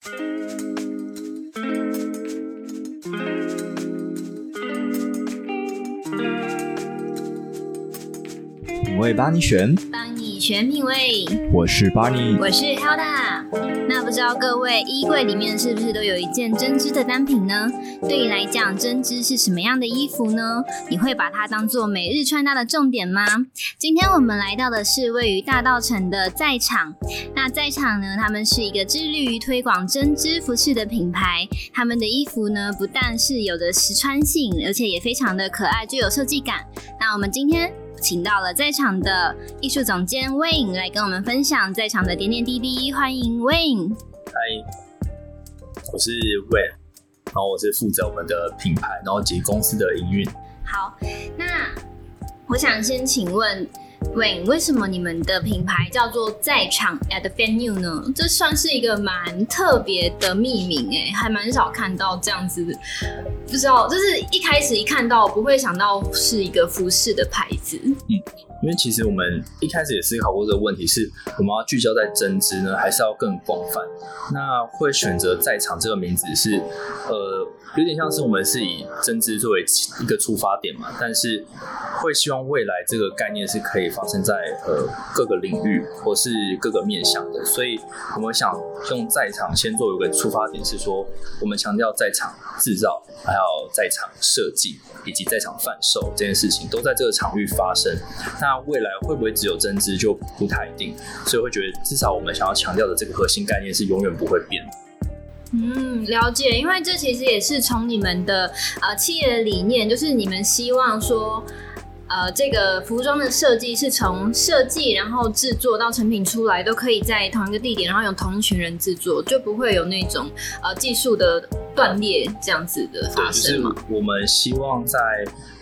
品味帮你选，帮你选品味。我是 Barney，我是 Hilda。不知道各位衣柜里面是不是都有一件针织的单品呢？对你来讲，针织是什么样的衣服呢？你会把它当做每日穿搭的重点吗？今天我们来到的是位于大稻城的在场。那在场呢，他们是一个致力于推广针织服饰的品牌。他们的衣服呢，不但是有着实穿性，而且也非常的可爱，具有设计感。那我们今天。请到了在场的艺术总监 Wayne 来跟我们分享在场的点点滴滴，欢迎 Wayne。嗨，我是 Wayne，然后我是负责我们的品牌，然后及公司的营运。好，那我想先请问。喂，为什么你们的品牌叫做在场 at the venue 呢？这算是一个蛮特别的命名诶，还蛮少看到这样子。不知道，就是一开始一看到不会想到是一个服饰的牌子。嗯，因为其实我们一开始也思考过这个问题，是我们要聚焦在针织呢，还是要更广泛？那会选择在场这个名字是，呃，有点像是我们是以针织作为一个出发点嘛，但是会希望未来这个概念是可以。发生在呃各个领域或是各个面向的，所以我们想用在场先做一个出发点，是说我们强调在场制造，还有在场设计以及在场贩售这件事情都在这个场域发生。那未来会不会只有针织就不太一定，所以会觉得至少我们想要强调的这个核心概念是永远不会变。嗯，了解，因为这其实也是从你们的呃企业的理念，就是你们希望说。呃，这个服装的设计是从设计，然后制作到成品出来，都可以在同一个地点，然后有同一群人制作，就不会有那种呃技术的断裂这样子的发生嘛。就是我们希望在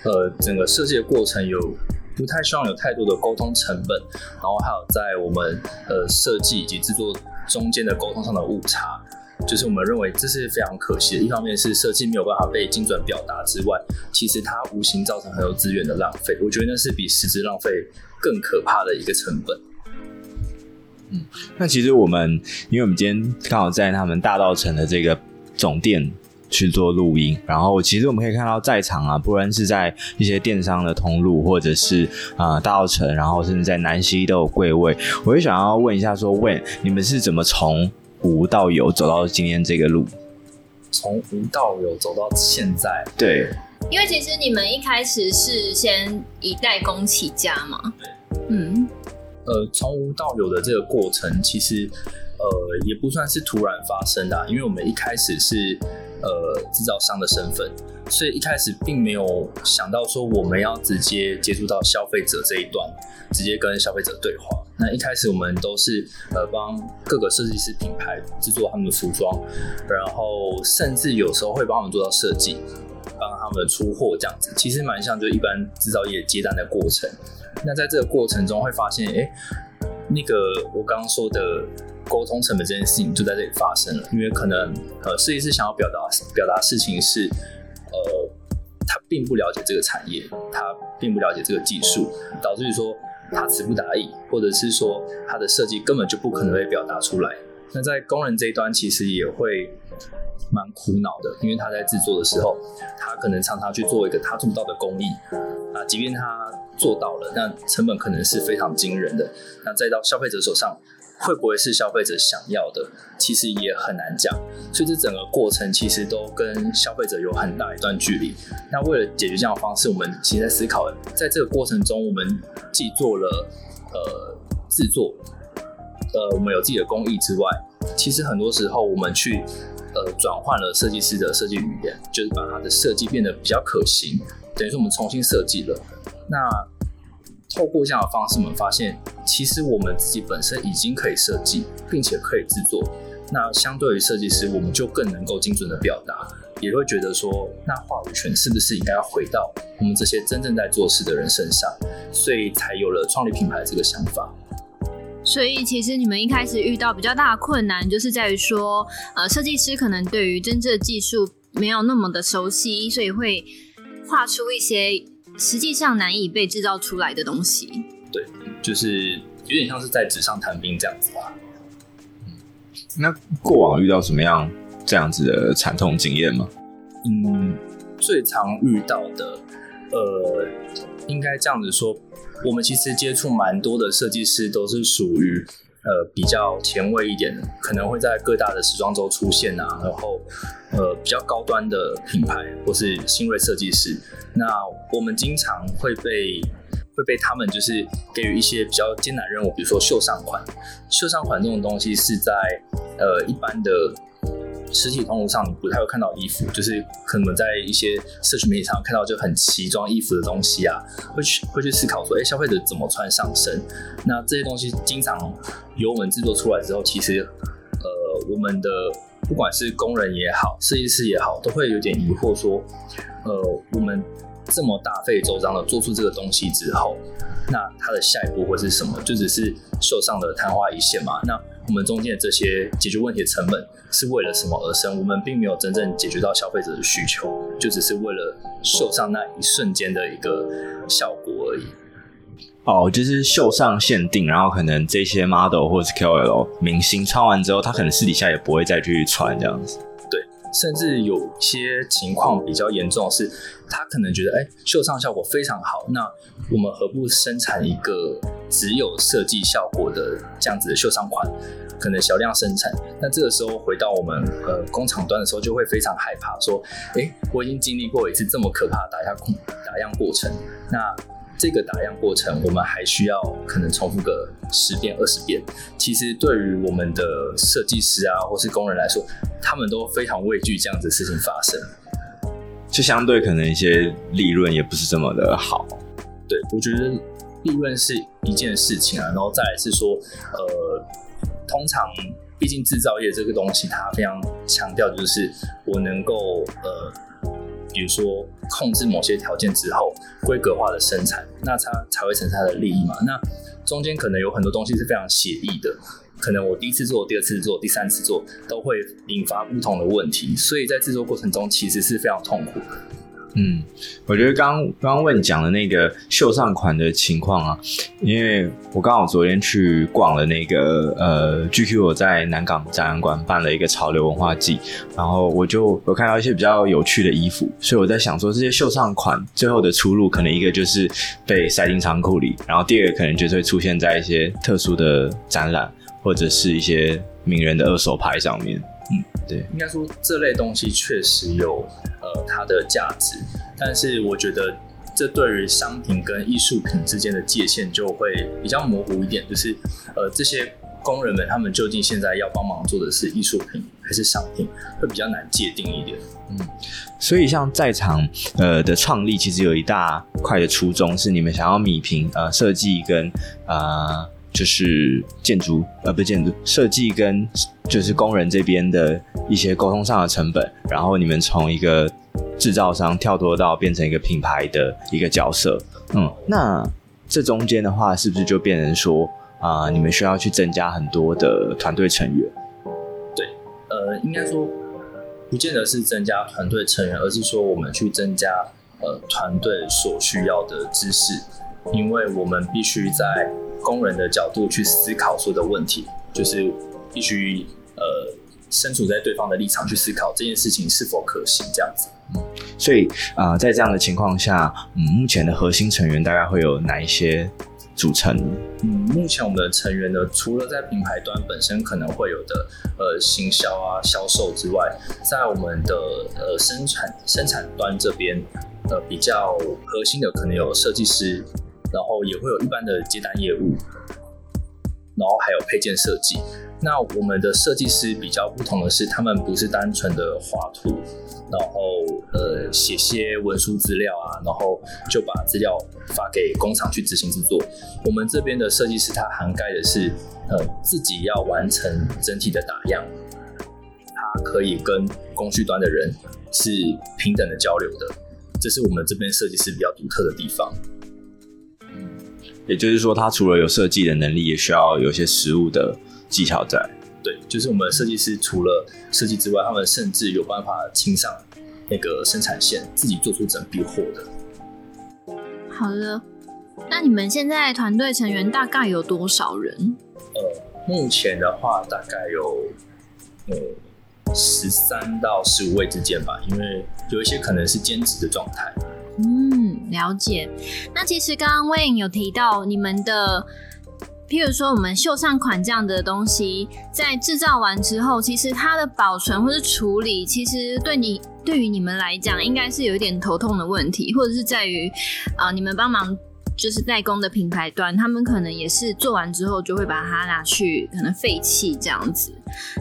呃整个设计的过程有不太希望有太多的沟通成本，然后还有在我们呃设计以及制作中间的沟通上的误差。就是我们认为这是非常可惜的，一方面是设计没有办法被精准表达之外，其实它无形造成很多资源的浪费。我觉得那是比实质浪费更可怕的一个成本。嗯，那其实我们，因为我们今天刚好在他们大道城的这个总店去做录音，然后其实我们可以看到在场啊，不论是在一些电商的通路，或者是啊、呃、大澳城，然后甚至在南溪都有柜位。我就想要问一下说，说问你们是怎么从无到有走到今天这个路，从无到有走到现在，对，因为其实你们一开始是先以代工起家嘛，嗯，呃，从无到有的这个过程，其实呃也不算是突然发生的啊，因为我们一开始是呃制造商的身份。所以一开始并没有想到说我们要直接接触到消费者这一段，直接跟消费者对话。那一开始我们都是呃帮各个设计师品牌制作他们的服装，然后甚至有时候会帮他们做到设计，帮他们出货这样子。其实蛮像就一般制造业接单的过程。那在这个过程中会发现，哎，那个我刚刚说的沟通成本这件事情就在这里发生了，因为可能呃设计师想要表达表达事情是。呃，他并不了解这个产业，他并不了解这个技术，导致于说他词不达意，或者是说他的设计根本就不可能被表达出来。那在工人这一端，其实也会蛮苦恼的，因为他在制作的时候，他可能常常去做一个他做不到的工艺啊，即便他做到了，那成本可能是非常惊人的。那再到消费者手上。会不会是消费者想要的？其实也很难讲，所以这整个过程其实都跟消费者有很大一段距离。那为了解决这样的方式，我们其实在思考，在这个过程中，我们既做了呃制作，呃我们有自己的工艺之外，其实很多时候我们去呃转换了设计师的设计语言，就是把它的设计变得比较可行，等于说我们重新设计了。那透过这样的方式，我们发现，其实我们自己本身已经可以设计，并且可以制作。那相对于设计师，我们就更能够精准的表达，也会觉得说，那话语权是不是应该要回到我们这些真正在做事的人身上？所以才有了创立品牌这个想法。所以，其实你们一开始遇到比较大的困难，就是在于说，呃，设计师可能对于真正的技术没有那么的熟悉，所以会画出一些。实际上难以被制造出来的东西，对，就是有点像是在纸上谈兵这样子吧。嗯，那过往遇到什么样这样子的惨痛经验吗？嗯，最常遇到的，呃，应该这样子说，我们其实接触蛮多的设计师，都是属于呃比较前卫一点的，可能会在各大的时装周出现啊，然后呃比较高端的品牌或是新锐设计师，那我们经常会被会被他们就是给予一些比较艰难任务，比如说秀上款，秀上款这种东西是在呃一般的。实体通路上你不太会看到衣服，就是可能在一些社群媒体上看到就很奇装异服的东西啊，会去会去思考说，哎、消费者怎么穿上身？那这些东西经常由我们制作出来之后，其实呃，我们的不管是工人也好，设计师也好，都会有点疑惑说，呃，我们这么大费周章的做出这个东西之后，那它的下一步会是什么？就只是秀上的昙花一现嘛？那我们中间的这些解决问题的成本是为了什么而生？我们并没有真正解决到消费者的需求，就只是为了秀上那一瞬间的一个效果而已。哦，就是秀上限定，然后可能这些 model 或者是 KOL 明星穿完之后，他可能私底下也不会再去穿这样子。甚至有些情况比较严重的是，他可能觉得，哎、秀上效果非常好，那我们何不生产一个只有设计效果的这样子的秀上款，可能小量生产。那这个时候回到我们呃工厂端的时候，就会非常害怕，说，哎、我已经经历过一次这么可怕的打样打样过程，那这个打样过程我们还需要可能重复个十遍二十遍。其实对于我们的设计师啊，或是工人来说，他们都非常畏惧这样子的事情发生。就相对可能一些利润也不是这么的好。对，我觉得利润是一件事情啊，然后再来是说，呃，通常毕竟制造业这个东西，它非常强调就是我能够呃，比如说控制某些条件之后，规格化的生产，那它才会产生它的利益嘛。那中间可能有很多东西是非常协议的。可能我第一次做、第二次做、第三次做，都会引发不同的问题，所以在制作过程中其实是非常痛苦。嗯，我觉得刚刚刚问讲的那个秀上款的情况啊，因为我刚好昨天去逛了那个呃 GQ，我在南港展览馆办了一个潮流文化季，然后我就有看到一些比较有趣的衣服，所以我在想说，这些秀上款最后的出路，可能一个就是被塞进仓库里，然后第二个可能就是会出现在一些特殊的展览。或者是一些名人的二手牌上面，嗯，对，应该说这类东西确实有呃它的价值，但是我觉得这对于商品跟艺术品之间的界限就会比较模糊一点，就是呃这些工人们他们究竟现在要帮忙做的是艺术品还是商品，会比较难界定一点，嗯，所以像在场呃的创立，其实有一大块的初衷是你们想要米平呃设计跟呃。就是建筑呃，不是建筑设计跟就是工人这边的一些沟通上的成本，然后你们从一个制造商跳脱到变成一个品牌的一个角色，嗯，那这中间的话，是不是就变成说啊、你们需要去增加很多的团队成员？对，呃，应该说不见得是增加团队成员，而是说我们去增加呃团队所需要的知识，因为我们必须在。工人的角度去思考所有的问题，就是必须呃身处在对方的立场去思考这件事情是否可行这样子。嗯，所以啊、呃，在这样的情况下，嗯，目前的核心成员大概会有哪一些组成？嗯，目前我们的成员呢，除了在品牌端本身可能会有的呃行销啊、销售之外，在我们的呃生产生产端这边，呃比较核心的可能有设计师。然后也会有一般的接单业务，然后还有配件设计。那我们的设计师比较不同的是，他们不是单纯的画图，然后呃写些文书资料啊，然后就把资料发给工厂去执行制作。我们这边的设计师他涵盖的是呃自己要完成整体的打样，他可以跟工序端的人是平等的交流的，这是我们这边设计师比较独特的地方。也就是说，他除了有设计的能力，也需要有一些实物的技巧在。对，就是我们设计师除了设计之外，他们甚至有办法亲上那个生产线，自己做出整批货的。好的，那你们现在团队成员大概有多少人？呃，目前的话大概有呃十三到十五位之间吧，因为有一些可能是兼职的状态。嗯，了解。那其实刚刚 Wayne 有提到你们的。譬如说，我们绣上款这样的东西，在制造完之后，其实它的保存或是处理，其实对你对于你们来讲，应该是有一点头痛的问题，或者是在于啊、你们帮忙就是代工的品牌端，他们可能也是做完之后就会把它拿去可能废弃这样子。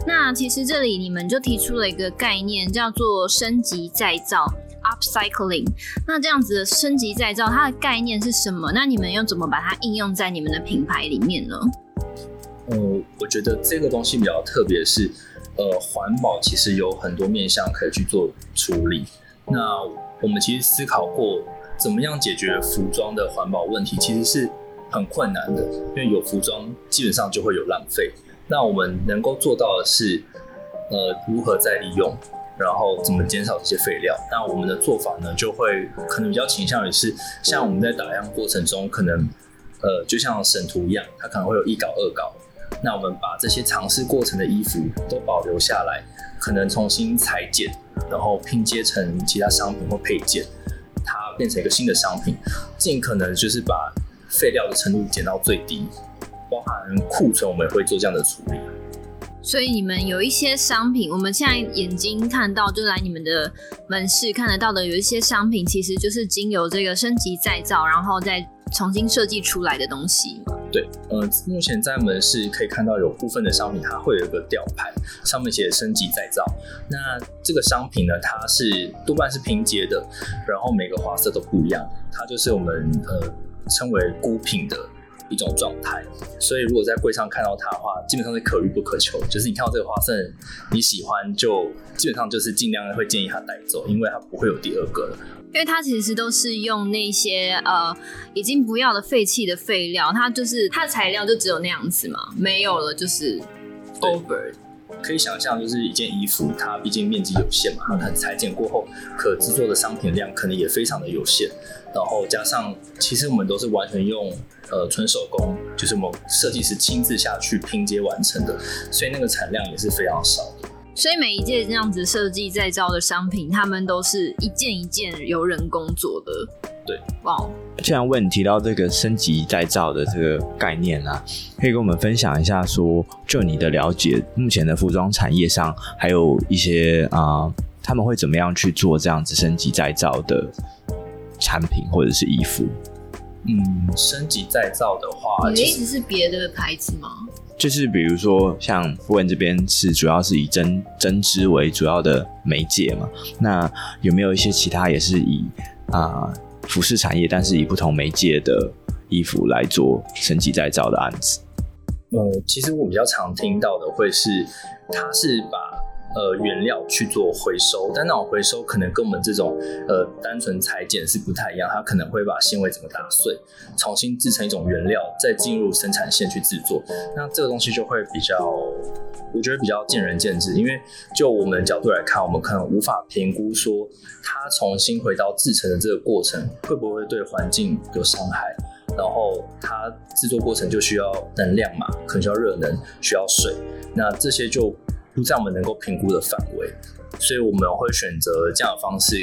那其实这里你们就提出了一个概念，叫做升级再造。Upcycling，那这样子的升级再造，它的概念是什么？那你们又怎么把它应用在你们的品牌里面呢？呃，我觉得这个东西比较特别，是呃，环保其实有很多面向可以去做处理。那我们其实思考过，怎么样解决服装的环保问题，其实是很困难的，因为有服装基本上就会有浪费。那我们能够做到的是，呃，如何再利用。然后怎么减少这些废料？那我们的做法呢，就会可能比较倾向于是，像我们在打样过程中，可能呃，就像审图一样，它可能会有一稿、二稿。那我们把这些尝试过程的衣服都保留下来，可能重新裁剪，然后拼接成其他商品或配件，它变成一个新的商品，尽可能就是把废料的程度减到最低，包含库存，我们也会做这样的处理。所以你们有一些商品，我们现在眼睛看到，就来你们的门市看得到的，有一些商品其实就是经由这个升级再造，然后再重新设计出来的东西。对，呃，目前在门市可以看到有部分的商品，它会有一个吊牌，上面写升级再造。那这个商品呢，它是多半是拼接的，然后每个花色都不一样，它就是我们呃称为孤品的。一种状态，所以如果在柜上看到它的话，基本上是可遇不可求。就是你看到这个花色你喜欢，就基本上就是尽量会建议他带走，因为它不会有第二个了。因为它其实都是用那些呃已经不要的废弃的废料，它就是它的材料就只有那样子嘛，没有了就是 over。可以想象，就是一件衣服，它毕竟面积有限嘛，它裁剪过后可制作的商品量可能也非常的有限。然后加上，其实我们都是完全用呃纯手工，就是我们设计师亲自下去拼接完成的，所以那个产量也是非常少的。所以每一件这样子设计再造的商品，他们都是一件一件由人工做的。对，哇、wow。既然问你提到这个升级再造的这个概念啊，可以跟我们分享一下说，说就你的了解，目前的服装产业上还有一些啊、呃，他们会怎么样去做这样子升级再造的？产品或者是衣服，嗯，升级再造的话，你的意思是别的牌子吗？就是比如说，像 Wayne 这边是主要是以针针织为主要的媒介嘛，那有没有一些其他也是以啊、呃、服饰产业，但是以不同媒介的衣服来做升级再造的案子？呃，其实我比较常听到的会是，他是把。呃，原料去做回收，但那种回收可能跟我们这种呃单纯裁剪是不太一样，它可能会把纤维整个打碎，重新制成一种原料，再进入生产线去制作。那这个东西就会比较，我觉得比较见仁见智，因为就我们的角度来看，我们可能无法评估说它重新回到制成的这个过程会不会对环境有伤害，然后它制作过程就需要能量嘛，可能需要热能，需要水，那这些就。不在我们能够评估的范围，所以我们会选择这样的方式，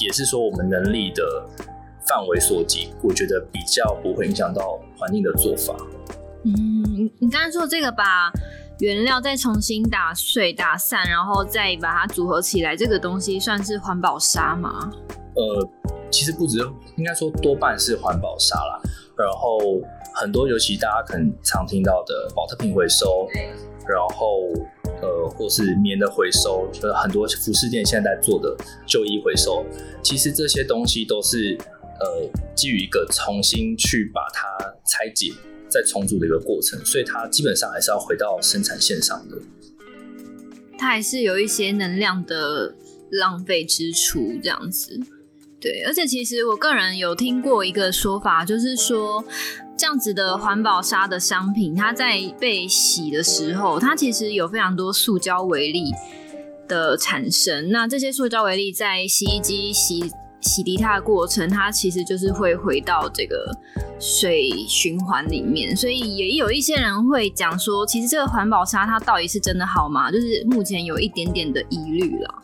也是说我们能力的范围所及，我觉得比较不会影响到环境的做法。嗯，你刚才说这个把原料再重新打碎、打散，然后再把它组合起来，这个东西算是环保沙吗？呃，其实不止，应该说多半是环保沙啦。然后很多，尤其大家可能常听到的保特瓶回收，然后。呃，或是棉的回收，就是很多服饰店现在在做的旧衣回收，其实这些东西都是呃基于一个重新去把它拆解再重组的一个过程，所以它基本上还是要回到生产线上的。它还是有一些能量的浪费支出这样子，对，而且其实我个人有听过一个说法，就是说。这样子的环保纱的商品，它在被洗的时候，它其实有非常多塑胶微粒的产生。那这些塑胶微粒在洗衣机洗洗涤它的过程，它其实就是会回到这个水循环里面。所以也有一些人会讲说，其实这个环保沙它到底是真的好吗？就是目前有一点点的疑虑了。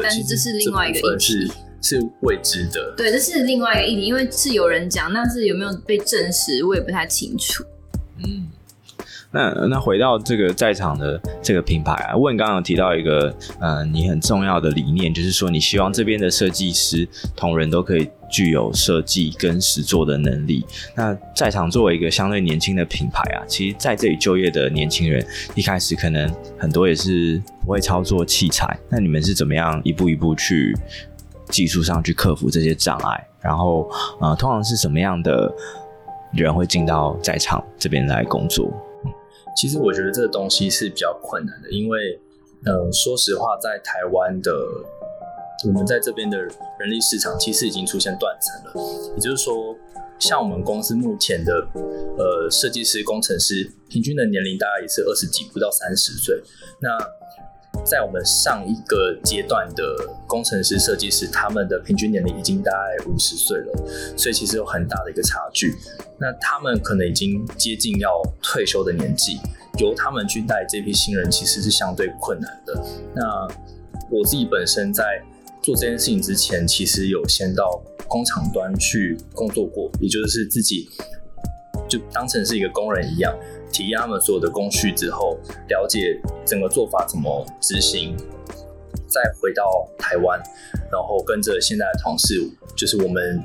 但是这是另外一个议题，是未知的。对，这是另外一个议题，因为是有人讲，但是有没有被证实，我也不太清楚。嗯。那那回到这个在场的这个品牌啊，问刚刚有提到一个呃，你很重要的理念，就是说你希望这边的设计师同仁都可以具有设计跟实作的能力。那在场作为一个相对年轻的品牌啊，其实在这里就业的年轻人一开始可能很多也是不会操作器材，那你们是怎么样一步一步去技术上去克服这些障碍？然后呃，通常是什么样的人会进到在场这边来工作？其实我觉得这个东西是比较困难的，因为，呃，说实话，在台湾的我们在这边的人力市场其实已经出现断层了。也就是说，像我们公司目前的呃设计师、工程师，平均的年龄大概也是二十几，不到三十岁。那在我们上一个阶段的工程师、设计师，他们的平均年龄已经大概五十岁了，所以其实有很大的一个差距。那他们可能已经接近要退休的年纪，由他们去带这批新人，其实是相对困难的。那我自己本身在做这件事情之前，其实有先到工厂端去工作过，也就是自己就当成是一个工人一样。体验他们所有的工序之后，了解整个做法怎么执行，再回到台湾，然后跟着现在的同事，就是我们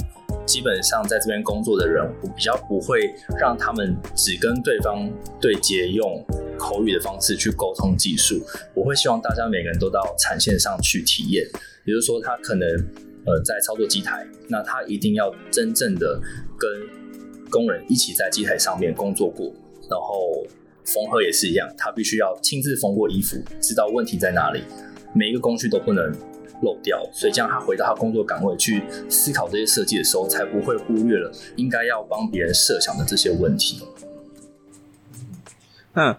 基本上在这边工作的人，我比较不会让他们只跟对方对接，用口语的方式去沟通技术。我会希望大家每个人都到产线上去体验，也就是说，他可能呃在操作机台，那他一定要真正的跟工人一起在机台上面工作过。然后缝合也是一样，他必须要亲自缝过衣服，知道问题在哪里，每一个工序都不能漏掉，所以这样他回到他工作岗位去思考这些设计的时候，才不会忽略了应该要帮别人设想的这些问题。那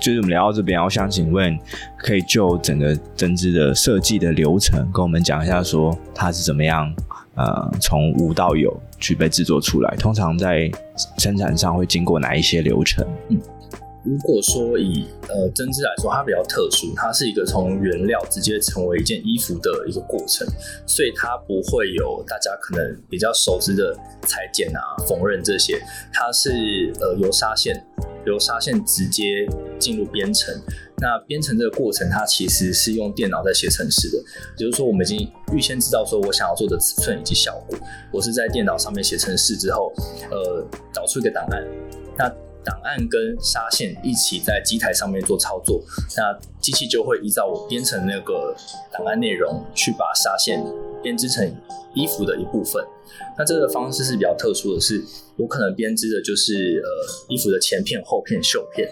就是我们聊到这边，我想请问，可以就整个针织的设计的流程跟我们讲一下，说它是怎么样？呃，从无到有去被制作出来，通常在生产上会经过哪一些流程？嗯，如果说以呃针织来说，它比较特殊，它是一个从原料直接成为一件衣服的一个过程，所以它不会有大家可能比较熟知的裁剪啊、缝纫这些，它是呃由纱线由纱线直接进入编程。那编程这个过程，它其实是用电脑在写程式的，也就是说，我们已经预先知道说我想要做的尺寸以及效果，我是在电脑上面写程式之后，呃，导出一个档案，那档案跟纱线一起在机台上面做操作，那机器就会依照我编程那个档案内容去把纱线编织成衣服的一部分。那这个方式是比较特殊的是，我可能编织的就是呃衣服的前片、后片、袖片。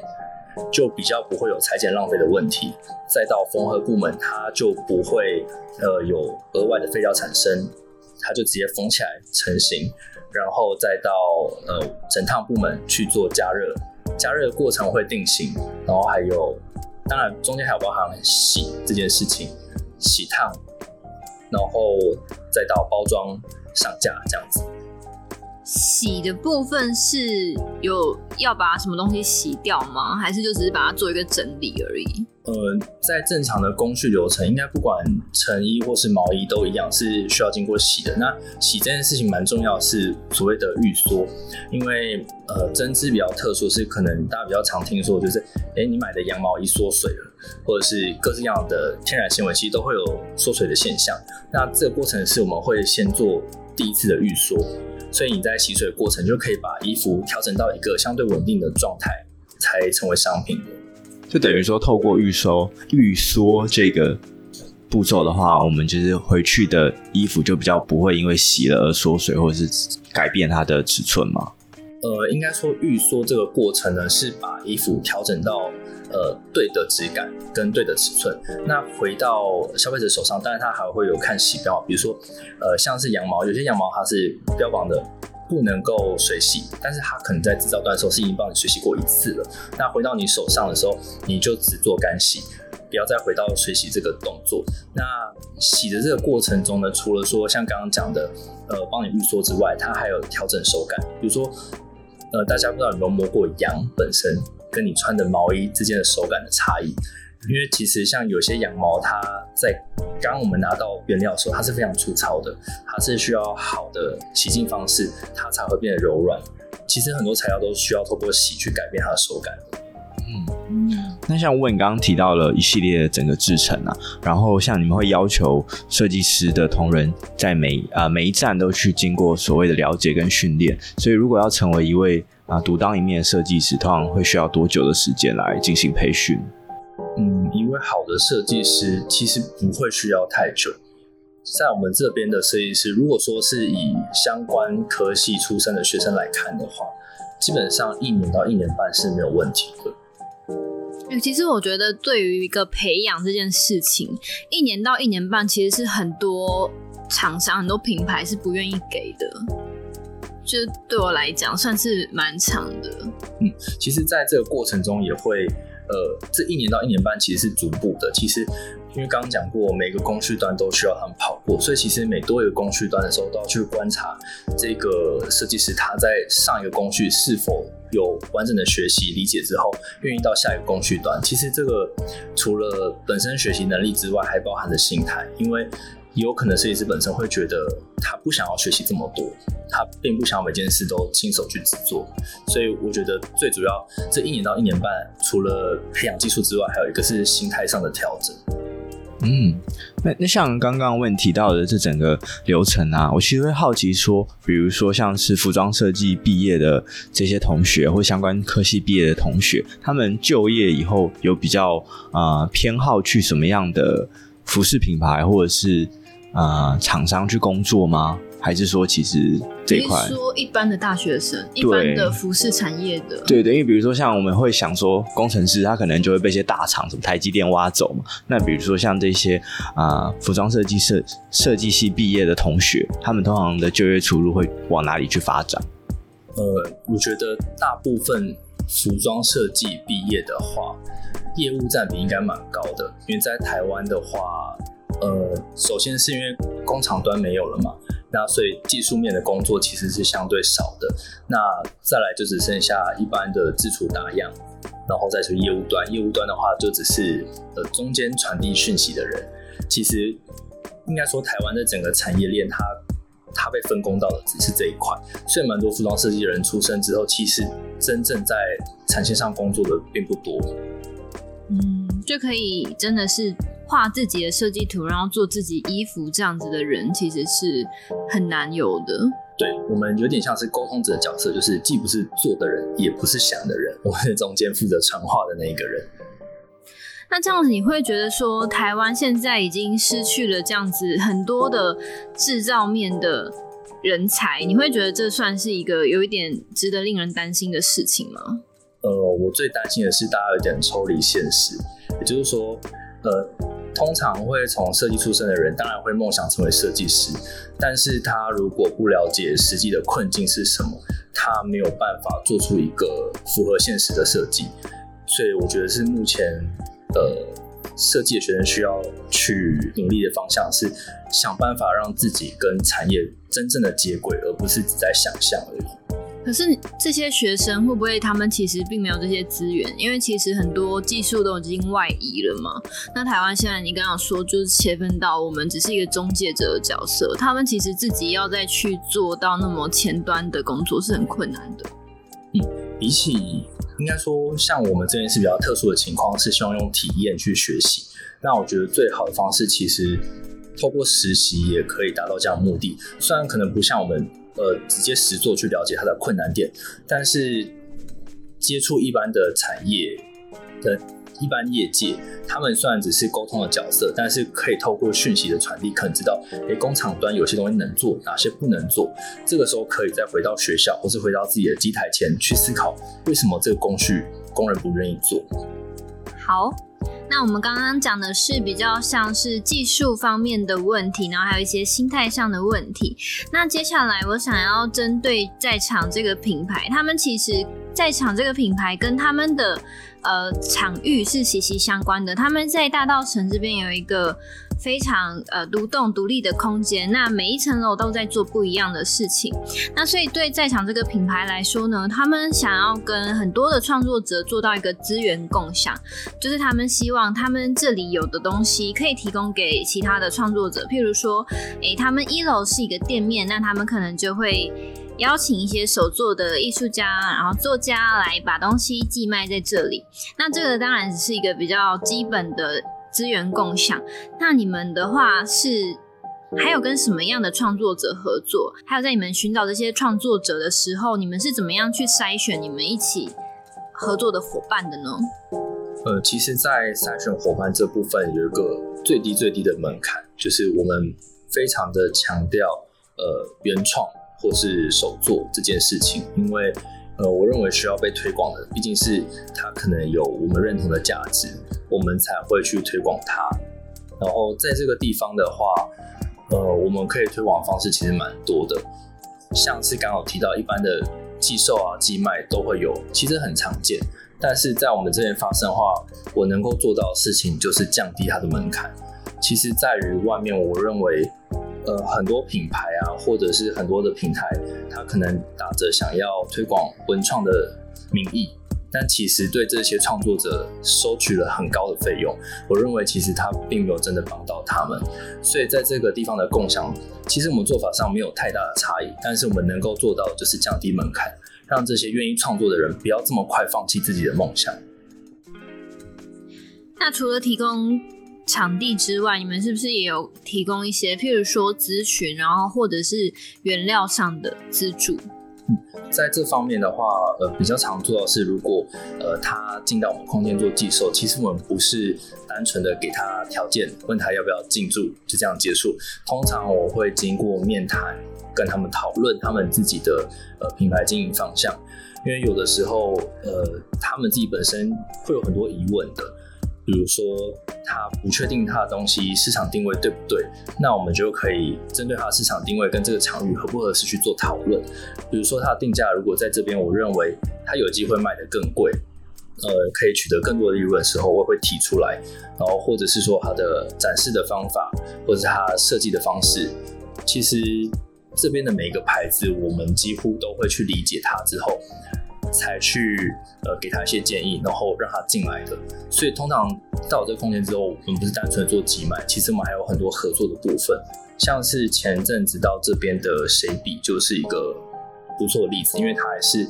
就比较不会有裁剪浪费的问题，再到缝合部门，它就不会呃有额外的废料产生，它就直接缝起来成型，然后再到呃整烫部门去做加热，加热的过程会定型，然后还有当然中间还有包含洗这件事情，洗烫，然后再到包装上架这样子。洗的部分是有要把什么东西洗掉吗？还是就只是把它做一个整理而已？呃，在正常的工序流程，应该不管成衣或是毛衣都一样，是需要经过洗的。那洗这件事情蛮重要，是所谓的预缩，因为呃针织比较特殊，是可能大家比较常听说，就是哎、你买的羊毛衣缩水了，或者是各式各样的天然纤维，其实都会有缩水的现象。那这个过程是我们会先做第一次的预缩。所以你在洗水的过程就可以把衣服调整到一个相对稳定的状态，才成为商品。就等于说，透过预收、预缩这个步骤的话，我们就是回去的衣服就比较不会因为洗了而缩水，或者是改变它的尺寸嘛。呃，应该说预缩这个过程呢，是把衣服调整到呃对的质感跟对的尺寸。那回到消费者手上，当然他还会有看洗标，比如说呃像是羊毛，有些羊毛它是标榜的不能够水洗，但是它可能在制造端的时候是已经帮你水洗过一次了。那回到你手上的时候，你就只做干洗。不要再回到水洗这个动作。那洗的这个过程中呢，除了说像刚刚讲的，呃，帮你预缩之外，它还有调整手感。比如说，呃，大家不知道有没有摸过羊本身跟你穿的毛衣之间的手感的差异？因为其实像有些羊毛，它在刚我们拿到原料的时候，它是非常粗糙的，它是需要好的洗净方式，它才会变得柔软。其实很多材料都需要透过洗去改变它的手感。嗯，那像问你刚刚提到了一系列的整个制程啊，然后像你们会要求设计师的同仁在每啊、每一站都去经过所谓的了解跟训练，所以如果要成为一位啊独当一面的设计师，通常会需要多久的时间来进行培训？嗯，一位好的设计师其实不会需要太久。在我们这边的设计师，如果说是以相关科系出身的学生来看的话，基本上一年到一年半是没有问题的。其实我觉得，对于一个培养这件事情，一年到一年半其实是很多厂商、很多品牌是不愿意给的。就对我来讲，算是蛮长的。嗯，其实，在这个过程中也会。呃，这一年到一年半其实是逐步的。其实，因为刚刚讲过，每个工序端都需要他们跑过，所以其实每多一个工序端的时候，都要去观察这个设计师他在上一个工序是否有完整的学习理解之后，愿意到下一个工序端。其实这个除了本身学习能力之外，还包含着心态，因为。有可能设计师本身会觉得他不想要学习这么多，他并不想每件事都亲手去制作，所以我觉得最主要这一年到一年半，除了培养技术之外，还有一个是心态上的调整。嗯，那那像刚刚问提到的这整个流程啊，我其实会好奇说，比如说像是服装设计毕业的这些同学，或相关科系毕业的同学，他们就业以后有比较啊、偏好去什么样的服饰品牌，或者是？呃，厂商去工作吗？还是说，其实这一块？说一般的大学生，一般的服饰产业的。对对，因为比如说像我们会想说，工程师他可能就会被一些大厂，什么台积电挖走嘛。那比如说像这些啊、呃，服装设计设设计系毕业的同学，他们通常的就业出路会往哪里去发展？呃，我觉得大部分服装设计毕业的话，业务占比应该蛮高的，因为在台湾的话。呃，首先是因为工厂端没有了嘛，那所以技术面的工作其实是相对少的。那再来就只剩下一般的制图打样，然后再是业务端。业务端的话，就只是呃中间传递讯息的人。其实应该说，台湾的整个产业链，它它被分工到的只是这一块。所以蛮多服装设计人出生之后，其实真正在产线上工作的并不多。嗯，就可以真的是。画自己的设计图，然后做自己衣服，这样子的人其实是很难有的。对，我们有点像是沟通者的角色，就是既不是做的人，也不是想的人，我们是中间负责传话的那一个人。那这样子，你会觉得说，台湾现在已经失去了这样子很多的制造面的人才，你会觉得这算是一个有一点值得令人担心的事情吗？呃，我最担心的是大家有点抽离现实，也就是说，呃。通常会从设计出身的人，当然会梦想成为设计师，但是他如果不了解实际的困境是什么，他没有办法做出一个符合现实的设计。所以我觉得是目前呃设计的学生需要去努力的方向是想办法让自己跟产业真正的接轨，而不是只在想象而已。可是这些学生会不会他们其实并没有这些资源？因为其实很多技术都已经外移了嘛。那台湾现在你刚刚说就是切分到我们只是一个中介者的角色，他们其实自己要再去做到那么前端的工作是很困难的。嗯，比起应该说像我们这边是比较特殊的情况，是希望用体验去学习。那我觉得最好的方式其实透过实习也可以达到这样的目的，虽然可能不像我们。呃，直接实做去了解它的困难点，但是接触一般的产业的一般业界，他们虽然只是沟通的角色，但是可以透过讯息的传递，可能知道，诶，工厂端有些东西能做，哪些不能做。这个时候可以再回到学校，或是回到自己的机台前去思考，为什么这个工序工人不愿意做。好。那我们刚刚讲的是比较像是技术方面的问题，然后还有一些心态上的问题。那接下来我想要针对在场这个品牌，他们其实在场这个品牌跟他们的呃场域是息息相关的。他们在大道城这边有一个。非常呃独栋独立的空间，那每一层楼都在做不一样的事情。那所以对在场这个品牌来说呢，他们想要跟很多的创作者做到一个资源共享，就是他们希望他们这里有的东西可以提供给其他的创作者。譬如说，诶，他们一楼是一个店面，那他们可能就会邀请一些手作的艺术家，然后作家来把东西寄卖在这里。那这个当然只是一个比较基本的。资源共享，那你们的话是还有跟什么样的创作者合作？还有在你们寻找这些创作者的时候，你们是怎么样去筛选你们一起合作的伙伴的呢？呃，其实，在筛选伙伴这部分有一个最低最低的门槛，就是我们非常的强调呃原创或是手作这件事情，因为呃我认为需要被推广的，毕竟是它可能有我们认同的价值。我们才会去推广它。然后在这个地方的话，呃，我们可以推广方式其实蛮多的，像是刚好提到一般的寄售啊、寄卖都会有，其实很常见。但是在我们这边发生的话，我能够做到的事情就是降低它的门槛。其实在于外面，我认为，呃，很多品牌啊，或者是很多的平台，它可能打着想要推广文创的名义。但其实对这些创作者收取了很高的费用，我认为其实他并没有真的帮到他们，所以在这个地方的共享，其实我们做法上没有太大的差异，但是我们能够做到就是降低门槛，让这些愿意创作的人不要这么快放弃自己的梦想。那除了提供场地之外，你们是不是也有提供一些，譬如说咨询，然后或者是原料上的资助？在这方面的话，呃，比较常做的是，如果呃他进到我们空间做寄售，其实我们不是单纯的给他条件，问他要不要进驻，就这样结束。通常我会经过面谈，跟他们讨论他们自己的呃品牌经营方向，因为有的时候呃他们自己本身会有很多疑问的。比如说，他不确定他的东西市场定位对不对，那我们就可以针对他的市场定位跟这个场域合不合适去做讨论。比如说，他的定价如果在这边，我认为他有机会卖得更贵，呃，可以取得更多的利润的时候，我会提出来。然后，或者是说他的展示的方法，或者是他设计的方式，其实这边的每一个牌子，我们几乎都会去理解它之后。才去呃给他一些建议，然后让他进来的。所以通常到这个空间之后，我们不是单纯做寄卖，其实我们还有很多合作的部分。像是前阵子到这边的谁比就是一个不错的例子，因为他还是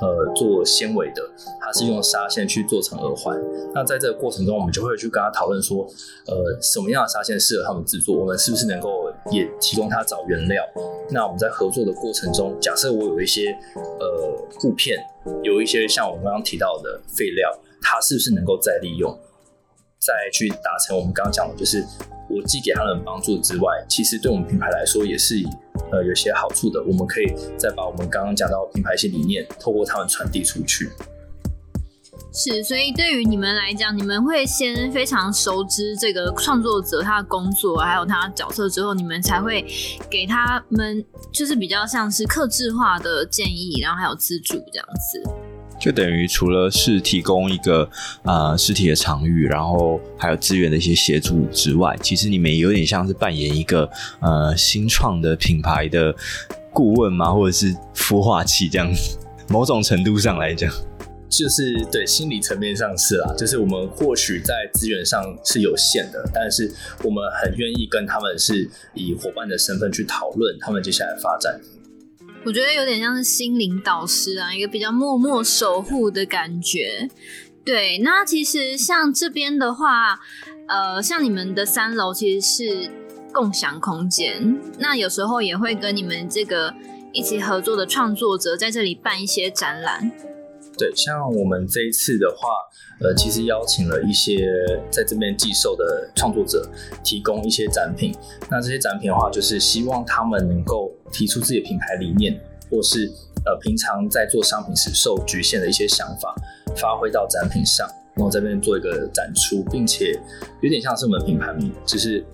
呃做纤维的，它是用纱线去做成耳环。那在这个过程中，我们就会去跟他讨论说，呃什么样的纱线适合他们制作，我们是不是能够也提供他找原料？那我们在合作的过程中，假设我有一些呃布片，有一些像我们刚刚提到的废料，它是不是能够再利用，再去达成我们刚刚讲的，就是我既给他们帮助之外，其实对我们品牌来说也是呃有些好处的。我们可以再把我们刚刚讲到品牌一些理念，透过他们传递出去。是，所以对于你们来讲，你们会先非常熟知这个创作者他的工作，还有他的角色之后，你们才会给他们就是比较像是客制化的建议，然后还有资助这样子。就等于除了是提供一个呃实体的场域，然后还有资源的一些协助之外，其实你们有点像是扮演一个呃新创的品牌的顾问嘛，或者是孵化器这样子，某种程度上来讲。就是对心理层面上是啦，就是我们或许在资源上是有限的，但是我们很愿意跟他们是以伙伴的身份去讨论他们接下来发展。我觉得有点像是心灵导师啊，一个比较默默守护的感觉。对，那其实像这边的话，呃，像你们的三楼其实是共享空间，那有时候也会跟你们这个一起合作的创作者在这里办一些展览。对，像我们这一次的话，呃，其实邀请了一些在这边寄售的创作者，提供一些展品。那这些展品的话，就是希望他们能够提出自己的品牌理念，或是呃平常在做商品时受局限的一些想法，发挥到展品上，然后在这边做一个展出，并且有点像是我们品牌名，就是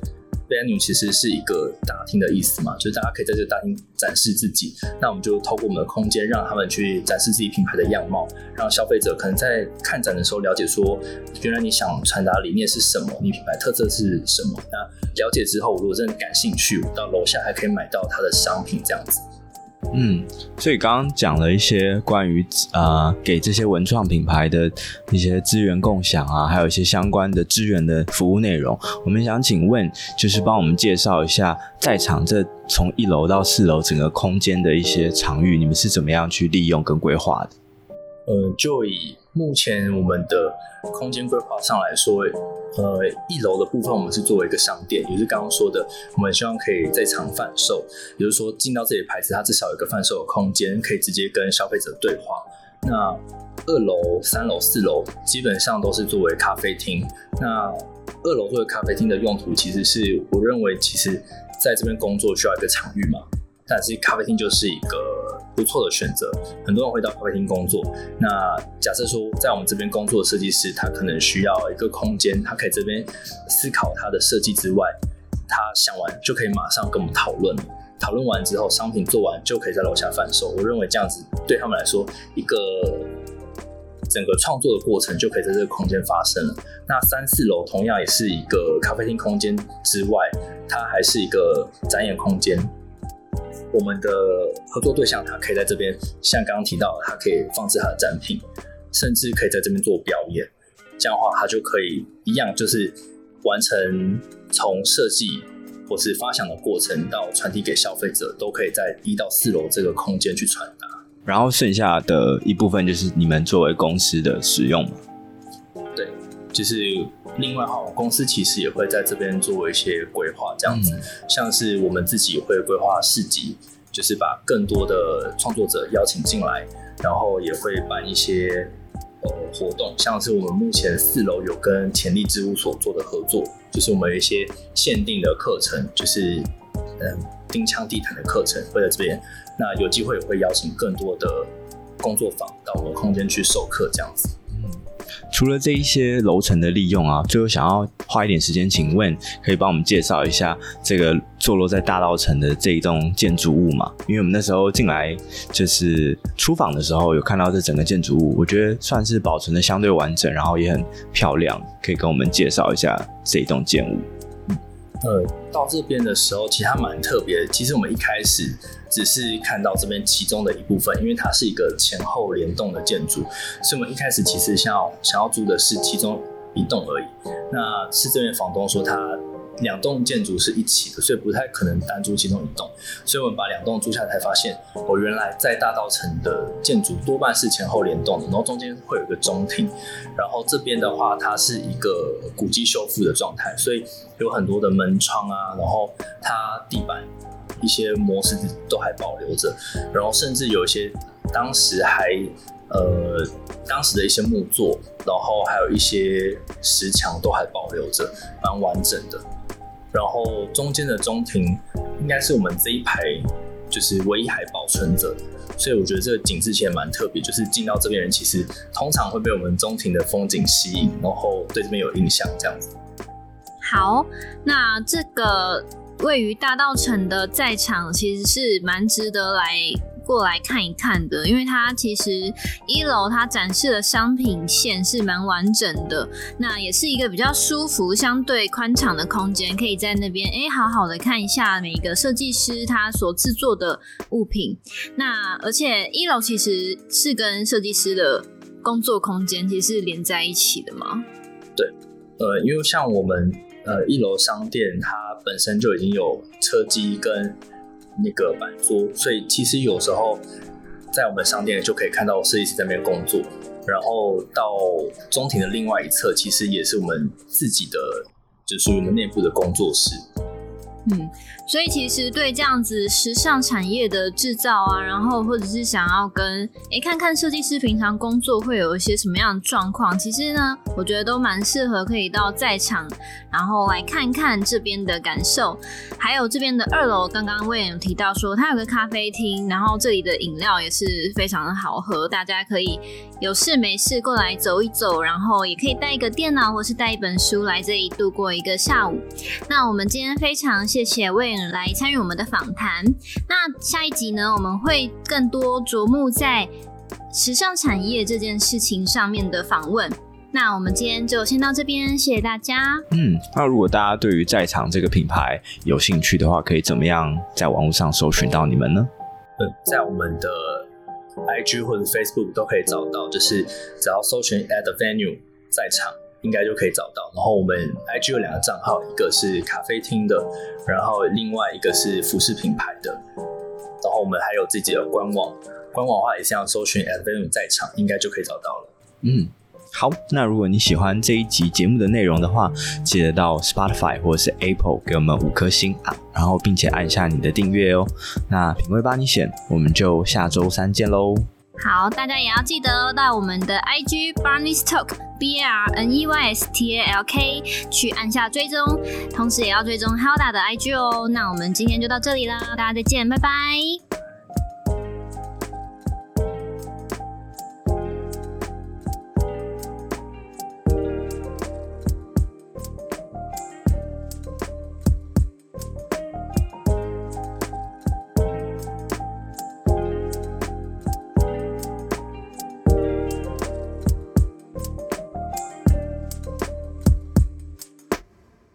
venue 其实是一个大厅的意思嘛，就是大家可以在这个大厅展示自己。那我们就透过我们的空间，让他们去展示自己品牌的样貌，让消费者可能在看展的时候了解说，原来你想传达理念是什么，你品牌特色是什么。那了解之后，如果真的感兴趣，到楼下还可以买到他的商品这样子。嗯，所以刚刚讲了一些关于呃给这些文创品牌的一些资源共享啊，还有一些相关的资源的服务内容。我们想请问，就是帮我们介绍一下在场这从一楼到四楼整个空间的一些场域，你们是怎么样去利用跟规划的？呃，就以目前我们的空间规划上来说，呃，一楼的部分我们是作为一个商店，也是刚刚说的，我们希望可以在场贩售，也就是说进到这里牌子，它至少有一个贩售的空间，可以直接跟消费者对话。那二楼、三楼、四楼基本上都是作为咖啡厅。那二楼作为咖啡厅的用途，其实是我认为，其实在这边工作需要一个场域嘛，但是咖啡厅就是一个。不错的选择，很多人会到咖啡厅工作。那假设说，在我们这边工作的设计师，他可能需要一个空间，他可以这边思考他的设计之外，他想完就可以马上跟我们讨论。讨论完之后，商品做完就可以在楼下贩售。我认为这样子对他们来说，一个整个创作的过程就可以在这个空间发生了。那三四楼同样也是一个咖啡厅空间之外，它还是一个展演空间。我们的合作对象，他可以在这边，像刚刚提到的，他可以放置他的展品，甚至可以在这边做表演。这样的话，他就可以一样，就是完成从设计或是发想的过程到传递给消费者，都可以在一到四楼这个空间去传达。然后剩下的一部分就是你们作为公司的使用嘛？对，就是。另外哈，公司其实也会在这边做一些规划，这样子，嗯、像是我们自己会规划市集，就是把更多的创作者邀请进来，然后也会办一些呃活动，像是我们目前四楼有跟潜力之屋所做的合作，就是我们有一些限定的课程，就是嗯钉枪地毯的课程会在这边，那有机会也会邀请更多的工作坊到我们空间去授课，这样子。除了这一些楼层的利用啊，最后想要花一点时间，请问可以帮我们介绍一下这个坐落在大道城的这一栋建筑物吗？因为我们那时候进来就是出访的时候，有看到这整个建筑物，我觉得算是保存的相对完整，然后也很漂亮，可以跟我们介绍一下这一栋建物。呃，到这边的时候，其实它蛮特别。其实我们一开始只是看到这边其中的一部分，因为它是一个前后联动的建筑，所以我们一开始其实想要想要租的是其中一栋而已。那是这边房东说他。两栋建筑是一起的，所以不太可能单租其中一栋。所以我们把两栋租下来，才发现我原来在大道城的建筑多半是前后联动的，然后中间会有一个中庭。然后这边的话，它是一个古迹修复的状态，所以有很多的门窗啊，然后它地板一些模式都还保留着，然后甚至有一些当时还呃当时的一些木作，然后还有一些石墙都还保留着，蛮完整的。然后中间的中庭应该是我们这一排就是唯一还保存着，所以我觉得这个景致其实蛮特别。就是进到这边人其实通常会被我们中庭的风景吸引，然后对这边有印象这样子。好，那这个位于大道城的在场其实是蛮值得来。过来看一看的，因为它其实一楼它展示的商品线是蛮完整的，那也是一个比较舒服、相对宽敞的空间，可以在那边哎好好的看一下每一个设计师他所制作的物品。那而且一楼其实是跟设计师的工作空间其实是连在一起的嘛？对，呃，因为像我们呃一楼商店，它本身就已经有车机跟。那个板桌，所以其实有时候在我们商店就可以看到设计师在那边工作，然后到中庭的另外一侧，其实也是我们自己的，就属于我们内部的工作室。嗯，所以其实对这样子时尚产业的制造啊，然后或者是想要跟诶看看设计师平常工作会有一些什么样的状况，其实呢，我觉得都蛮适合可以到在场，然后来看看这边的感受。还有这边的二楼，刚刚 Wayne 有提到说它有个咖啡厅，然后这里的饮料也是非常的好喝，大家可以有事没事过来走一走，然后也可以带一个电脑或是带一本书来这里度过一个下午。那我们今天非常。谢谢 Wayne 来参与我们的访谈。那下一集呢，我们会更多着目在时尚产业这件事情上面的访问。那我们今天就先到这边，谢谢大家。嗯，那如果大家对于在场这个品牌有兴趣的话，可以怎么样在网络上搜寻到你们呢？呃，在我们的 IG 或者 Facebook 都可以找到，就是只要搜寻 At the Venue 在场。应该就可以找到。然后我们 IG 有两个账号，一个是咖啡厅的，然后另外一个是服饰品牌的。然后我们还有自己的官网，官网的话也是要搜寻 At the Venue 在场，应该就可以找到了。嗯，好。那如果你喜欢这一集节目的内容的话，记得到 Spotify 或者是 Apple 给我们五颗星啊，然后并且按下你的订阅哦。那品味帮你选，我们就下周三见喽。好，大家也要记得到我们的 IG Barneys Talk B A R N E Y S T A L K 去按下追踪，同时也要追踪 Helda 的 IG 哦。那我们今天就到这里啦，大家再见，拜拜。